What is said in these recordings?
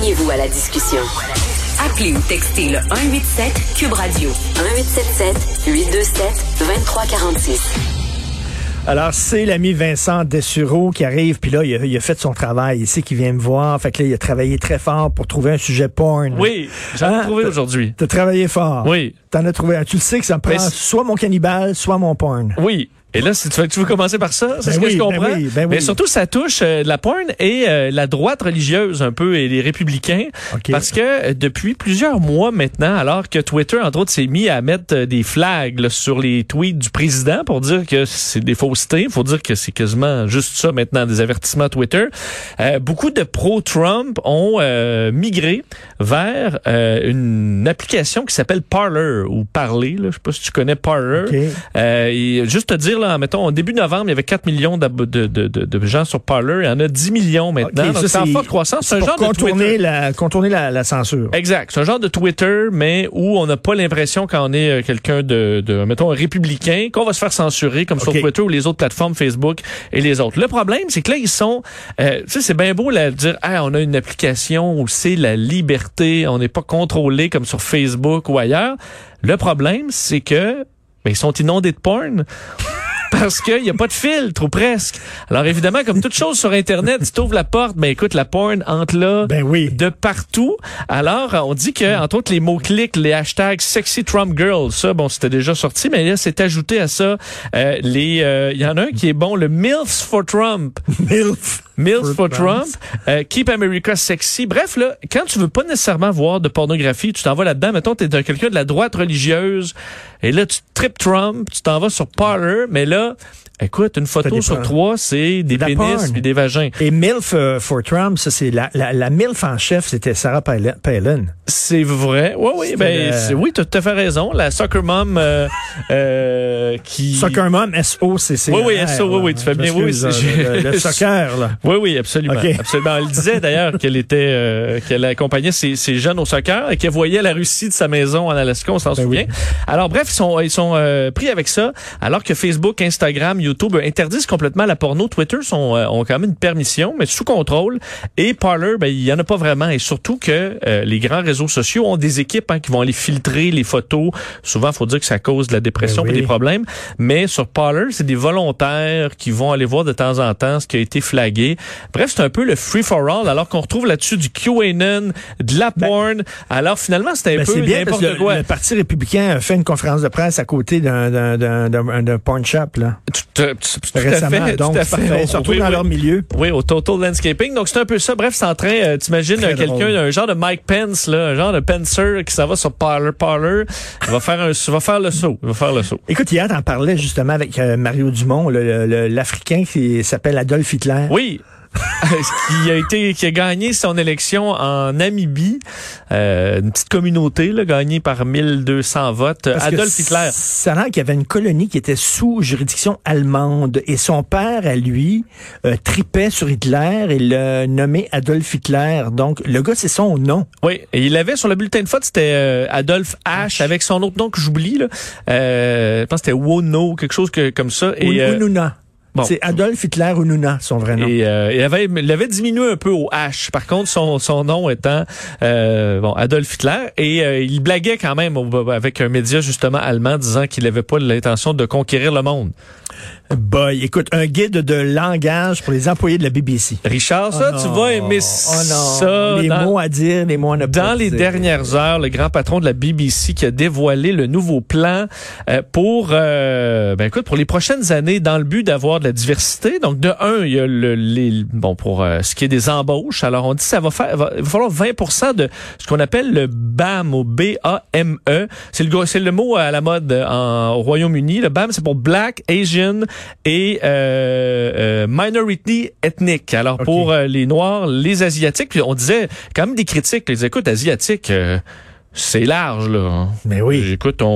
Joignez-vous à la discussion. Appelez ou textez le 187 Cube Radio 1877 827 2346. Alors, c'est l'ami Vincent Dessureau qui arrive, puis là, il a, il a fait son travail. Il sait qu'il vient me voir. Fait que là, il a travaillé très fort pour trouver un sujet porn. Oui, j'en ai Hein? trouvé aujourd'hui. T'as travaillé fort. Oui. T'en as trouvé un. Tu le sais que ça prend Mais c'est- soit mon cannibale, soit mon porn. Oui. Et là, si tu veux, tu veux commencer par ça, c'est Ben ce que oui, je ben comprends. oui, ben Mais oui. surtout, ça touche euh, la porn et euh, la droite religieuse un peu et les républicains. OK. Parce que euh, depuis plusieurs mois maintenant, alors que Twitter, entre autres, s'est mis à mettre euh, des flags là, sur les tweets du président pour dire que c'est des faussetés, faut dire que c'est quasiment juste ça maintenant, des avertissements Twitter, euh, beaucoup de pro-Trump ont euh, migré vers euh, une application qui s'appelle Parler ou Parler. Là. Je sais pas si tu connais Parler. OK. Euh, et juste te dire, là, mettons, au début novembre, il y avait 4 millions de, de, de, de gens sur Parler. Il y en a 10 millions maintenant. Donc c'est en forte croissance. C'est un pour genre de contourner, Twitter. la, contourner la, la censure. Exact. C'est un genre de Twitter, mais où on n'a pas l'impression qu'on est euh, quelqu'un de, de, mettons, un républicain, qu'on va se faire censurer, comme sur. Twitter ou les autres plateformes, Facebook et les autres. Le problème, c'est que là, ils sont... Euh, tu sais, c'est bien beau là, de dire, ah, on a une application où c'est la liberté, on n'est pas contrôlé comme sur Facebook ou ailleurs. Le problème, c'est que ben, ils sont inondés de porn. Parce qu'il n'y a pas de filtre, ou presque. Alors évidemment, comme toute chose sur Internet, tu t'ouvres la porte, ben écoute, la porn entre là Ben oui. de partout. Alors, on dit que, entre autres, les mots-clics, les hashtags sexy Trump girl, ça, bon, c'était déjà sorti, mais là, c'est ajouté à ça, euh, les, euh, il y en a un qui est bon, le MILFs for Trump. Milf. MILF for Trump. Euh, Keep America Sexy. Bref, là, quand tu veux pas nécessairement voir de pornographie, tu t'en vas là-dedans. Mettons, t'es un- quelqu'un de la droite religieuse, et là, tu tripes Trump, tu t'en vas sur Parler, mais là, écoute, une photo sur trois, c'est des pénis puis des vagins. Et MILF euh, for Trump, ça, c'est la, la, la MILF en chef, c'était Sarah Palin. C'est vrai. Oui, oui, ben, le- oui, tu as tout à fait raison. La soccer mom euh, euh, qui. Soccer Mom, S-O-C-C. Oui, oui, S.O., oui, oui, tu fais bien, oui, c'est- Le, le soccer, là. Oui, oui, absolument. Absolument. Elle disait d'ailleurs qu'elle était, euh, qu'elle accompagnait ses, ses jeunes au soccer et qu'elle voyait la Russie de sa maison en Alaska, on s'en Ben souvient. oui. Alors bref, ils sont, ils sont euh, pris avec ça, alors que Facebook, Instagram, YouTube interdisent complètement la porno. Twitter sont, euh, ont quand même une permission, mais sous contrôle. Et Parler, ben, il y en a pas vraiment. Et surtout que euh, les grands réseaux sociaux ont des équipes hein, qui vont aller filtrer les photos. Souvent, faut dire que ça cause de la dépression Ben et des problèmes. Mais sur Parler, c'est des volontaires qui vont aller voir de temps en temps ce qui a été flagué. Bref, c'est un peu le free for all, alors qu'on retrouve là-dessus du QAnon, de la porn. alors finalement, c'est un Ben, peu n'importe quoi. le, le Parti républicain a fait une conférence de presse à côté d'un, porn shop, là. Tout, à- tout à Récemment. fait, donc, tout à fait. Surtout Oui, dans oui. leur milieu. Oui, au Total Landscaping. Donc, c'est un peu ça. Bref, c'est en train, euh, t'imagines euh, quelqu'un, un genre de Mike Pence, là, un genre de Pencer qui s'en va sur Parler, Parler. Il va faire un, va faire le saut. Il va faire le saut. Écoute, hier, t'en parlais justement avec euh, Mario Dumont, l'Africain qui s'appelle Adolf Hitler. Oui. qui a été qui a gagné son élection en Namibie, euh, une petite communauté là, gagnée par 1200 votes. Parce Adolf Hitler. Ça a qu'il y avait une colonie qui était sous juridiction allemande et son père, à lui, euh, tripait sur Hitler et le nommé Adolf Hitler. Donc, le gars, c'est son nom. Oui, et il avait sur le bulletin de vote, c'était euh, Adolf H avec son autre nom que j'oublie là. Euh, je pense que c'était Wono, quelque chose que, comme ça. Et, Ununa. Bon. C'est Adolf Hitler Ununa, son vrai nom. Et euh, il avait, il avait diminué un peu au H. Par contre, son, son nom étant euh, bon Adolf Hitler. Et euh, il blaguait quand même avec un média justement allemand disant qu'il n'avait pas l'intention de conquérir le monde. Boy, écoute, un guide de langage pour les employés de la BBC. Richard, ça, Oh tu vas aimer Oh ça. les dans- mots à dire, les mots à ne pas Dans les dire. dernières heures, le grand patron de la BBC qui a dévoilé le nouveau plan euh, pour, euh, ben écoute, pour les prochaines années, dans le but d'avoir de la diversité. Donc, de un, il y a le, les, bon, pour euh, ce qui est des embauches. Alors, on dit que ça va faire, va, il va falloir 20% de ce qu'on appelle le BAM ou B-A-M-E. C'est le, gros- c'est le mot à la mode euh, en, au Royaume-Uni. Le BAM, c'est pour Black, Asian, et euh, euh, minority ethnique. Alors pour euh, les Noirs, les Asiatiques, puis on disait quand même des critiques, les écoutes asiatiques. euh, c'est large, là. Mais oui. Écoute, on,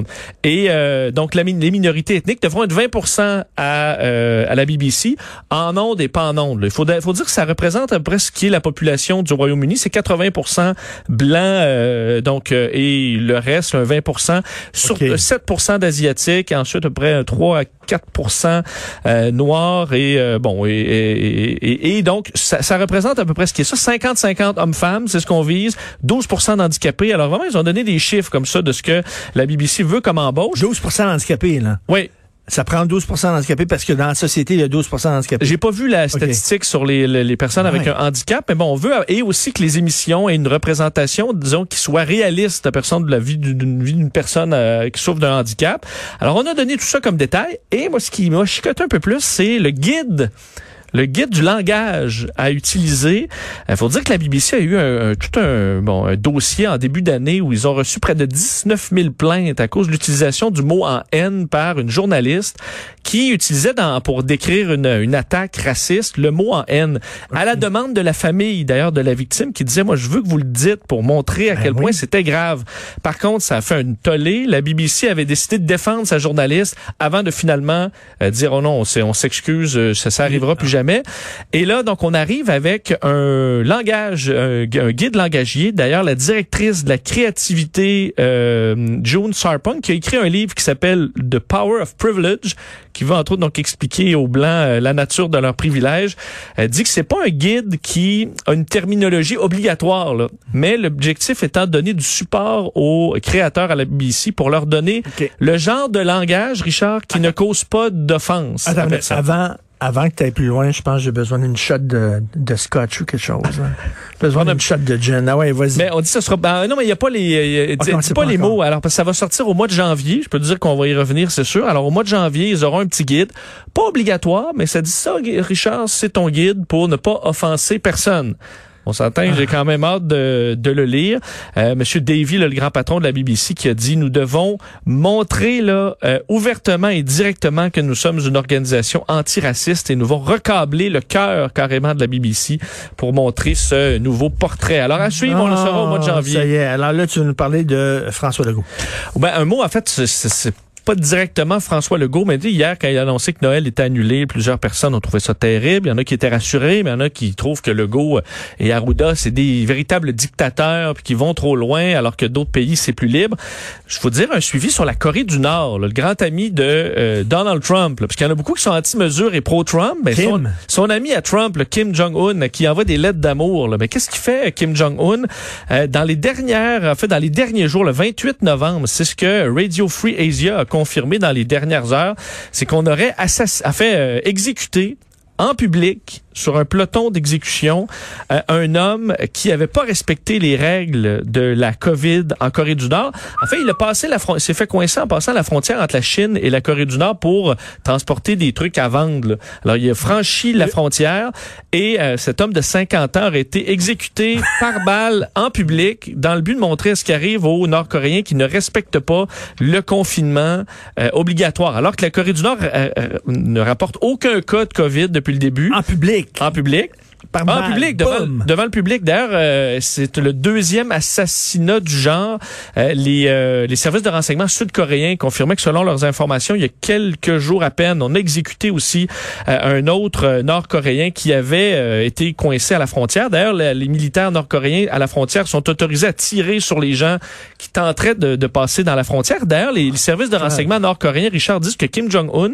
on- et euh, donc la, les minorités ethniques devront être 20 à, euh, à la BBC en ondes et pas en ondes. Il faut, faut dire que ça représente à peu près ce qui est la population du Royaume-Uni. C'est 80% blancs, euh, donc euh, et le reste, un 20 sur Ok. 7 d'asiatiques, ensuite à peu près un 3 à 4 euh, noirs et euh, bon et, et, donc ça, ça représente à peu près ce qui est ça 50-50 hommes-femmes, c'est ce qu'on vise, 12 d'handicapés. Alors vraiment ils ont donné des chiffres comme ça de ce que la BBC veut comme embauche. 12% d'handicapés, là. Oui, Ça prend 12 d'handicapés parce que dans la société, il y a 12 d'handicapés. J'ai pas vu la statistique sur les, les, les personnes avec un handicap, mais bon, on veut et aussi que les émissions aient une représentation, disons, qui soit réaliste de personne de la vie d'une d'une vie d'une personne euh, qui souffre d'un handicap. Alors, on a donné tout ça comme détail. Et moi, ce qui m'a chicoté un peu plus, c'est le guide. Le guide du langage à utiliser. Il faut dire que la BBC a eu un, un- tout un, bon, un dossier en début d'année où ils ont reçu près de 19 000 plaintes à cause de l'utilisation du mot en haine par une journaliste qui utilisait dans, pour décrire une, une attaque raciste le mot en haine. À la demande de la famille, d'ailleurs, de la victime, qui disait, moi, je veux que vous le dites pour montrer à Ben quel oui. point c'était grave. Par contre, ça a fait une tollé. La BBC avait décidé de défendre sa journaliste avant de finalement euh, dire, oh non, on s'excuse, euh, ça, ça arrivera plus jamais. Et là, donc, on arrive avec un langage, un, gu- un guide langagier. D'ailleurs, la directrice de la créativité, euh, June Sarpong, qui a écrit un livre qui s'appelle The Power of Privilege, qui va entre autres donc expliquer aux blancs euh, la nature de leurs privilèges. Elle dit que c'est pas un guide qui a une terminologie obligatoire, là, mais l'objectif étant de donner du support aux créateurs à la BBC pour leur donner le genre de langage, Richard, qui ne cause pas d'offense. avant, avant que tu ailles plus loin, je pense que j'ai besoin d'une shot de, de scotch ou quelque chose. hein. Besoin d'une shot de gin. Ah ouais, vas-y. Mais on dit que ce sera. ben, non, mais il n'y a pas les. euh, Ah, dis- pas pas les mots. Alors, parce que ça va sortir au mois de janvier. Je peux te dire qu'on va y revenir, c'est sûr. Alors, au mois de janvier, ils auront un petit guide. Pas obligatoire, mais ça dit ça, Richard, c'est ton guide pour ne pas offenser personne. On s'entend, j'ai quand même hâte de, de le lire. Euh, Monsieur Davy, là, le grand patron de la BBC, qui a dit nous devons montrer là euh, ouvertement et directement que nous sommes une organisation antiraciste et nous devons recabler le cœur carrément de la BBC pour montrer ce nouveau portrait. Alors à suivre, on le saura au mois de Ah, janvier. Ça y est. Alors là, tu veux nous parler de François Legault. Ben, un mot, en fait, c'est pas directement François Legault, mais sais, hier, quand il a annoncé que Noël était annulé, plusieurs personnes ont trouvé ça terrible. Il y en a qui étaient rassurés, mais il y en a qui trouvent que Legault et Arruda, c'est des véritables dictateurs puis qui vont trop loin, alors que d'autres pays, c'est plus libre. Je faut dire un suivi sur la Corée du Nord, là, le grand ami de euh, Donald Trump, là, parce qu'il y en a beaucoup qui sont anti-mesures et pro-Trump. Ben, son, son ami à Trump, Kim Jong-un, qui envoie des lettres d'amour. Mais qu'est-ce qu'il fait, Kim Jong-un? Euh, dans les dernières, en fait, dans les derniers jours, le 28 novembre, c'est ce que Radio Free Asia a confirmé dans les dernières heures, c'est qu'on aurait fait euh, exécuter en public sur un peloton d'exécution euh, un homme qui avait pas respecté les règles de la COVID en Corée du Nord. En fait, il a passé la s'est fait coincer en passant la frontière entre la Chine et la Corée du Nord pour transporter des trucs à vendre. là. Alors, il a franchi la frontière et euh, cet homme de 50 ans aurait été exécuté par balle en public dans le but de montrer ce qui arrive aux Nord-Coréens qui ne respectent pas le confinement euh, obligatoire. Alors que la Corée du Nord ne rapporte aucun cas de COVID depuis le début. En public. En public. Par balle. public, devant, le public. D'ailleurs, euh, c'est le deuxième assassinat du genre. Euh, les, euh, les services de renseignement sud-coréens confirmaient que selon leurs informations, il y a quelques jours à peine, on a exécuté aussi euh, un autre euh, nord-coréen qui avait euh, été coincé à la frontière. D'ailleurs, le- les militaires nord-coréens à la frontière sont autorisés à tirer sur les gens qui tenteraient de, de passer dans la frontière. D'ailleurs, les, les services de renseignement nord-coréens, Richard, disent que Kim Jong-un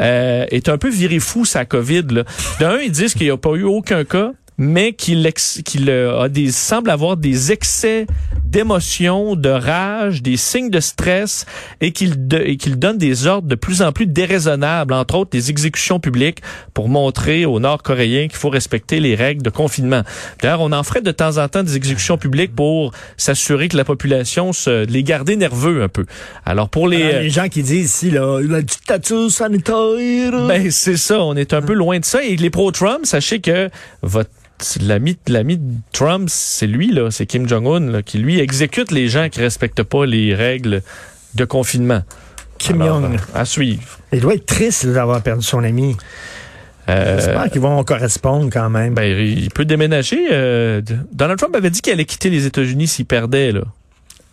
euh, est un peu viré fou sa COVID. D'un, ils disent qu'il n'y a pas eu aucun cas, mais qu'il ex- qu'il euh, a des semble avoir des excès d'émotion, de rage, des signes de stress et qu'il qu'il donne des ordres de plus en plus déraisonnables, entre autres des exécutions publiques pour montrer aux Nord-Coréens qu'il faut respecter les règles de confinement. D'ailleurs, on en ferait de temps en temps des exécutions publiques pour s'assurer que la population se les garder nerveux un peu. Alors pour les Alors, les gens qui disent ici, là, la dictature sanitaire. ben, c'est ça, on est un peu loin de ça. Et les pro-Trump, sachez que votre l'ami l'ami de Trump, c'est lui là, c'est Kim Jong-un qui lui exécute les gens qui respectent pas les règles de confinement. Kim Jong. euh, à suivre. Il doit être triste d'avoir perdu son ami. Euh, J'espère qu'ils vont correspondre quand même. ben, il peut déménager. euh, Donald Trump avait dit qu'il allait quitter les États-Unis s'il perdait. Là.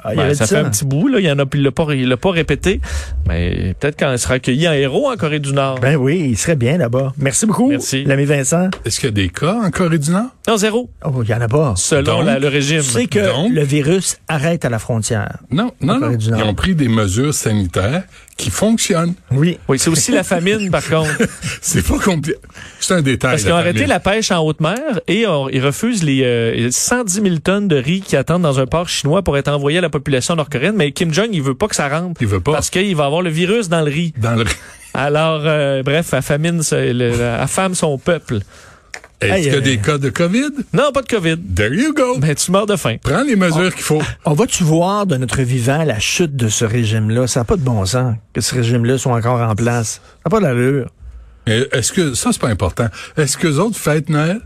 Ah, il Ben, avait ça dit fait un petit bout. Là. Il y en a, il l'a pas, il l'a pas répété. Mais peut-être quand il sera accueilli en héros en Corée du Nord. Ben oui, il serait bien là-bas. Merci beaucoup, Merci. l'ami Vincent. Est-ce qu'il y a des cas en Corée du Nord? non, zéro. Oh, il y en a pas. Selon Donc, la- le régime. Tu sais que Donc- le virus arrête à la frontière. Non, non, Corée non. du Nord. Ils ont pris des mesures sanitaires qui fonctionnent. Oui. Oui, c'est aussi la famine, par contre. C'est pas compliqué. C'est un détail. Parce qu'ils ont arrêté la pêche en haute mer et on- ils refusent les euh, 110 000 tonnes de riz qui attendent dans un port chinois pour être envoyés à la population nord-coréenne. Mais Kim Jong, il veut pas que ça rentre. Il veut pas. Parce qu'il va avoir le virus dans le riz. Dans le... Alors, euh, bref, la famine, c'est le- la- affame son peuple. Est-ce Hey, qu'il y a euh, des cas de COVID? Non, pas de COVID. There you go. Ben, tu meurs de faim. Prends les mesures qu'il faut. On va-tu voir de notre vivant la chute de ce régime-là? Ça n'a pas de bon sens que ce régime-là soit encore en place. Ça n'a pas d'allure. Mais Est-ce que ça, c'est pas important? Est-ce que les autres fêtent Noël?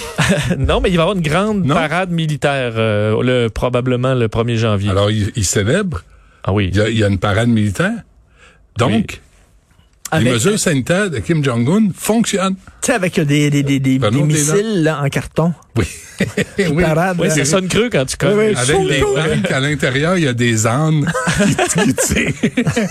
non, mais il va y avoir une grande Non. parade militaire, euh, le, probablement le 1er janvier. Alors, ils, ils célèbrent. ah oui. Il y, a, il y a une parade militaire. Donc, Oui. les Avec, mesures sanitaires de Kim Jong-un fonctionnent. tu sais, avec des, des, des, des, Pardon, des des missiles là, en carton. Oui. Oui. là. ça sonne creux quand tu Oui, connais. oui. Avec les banques à l'intérieur, il y a des ânes qui, qui tirent.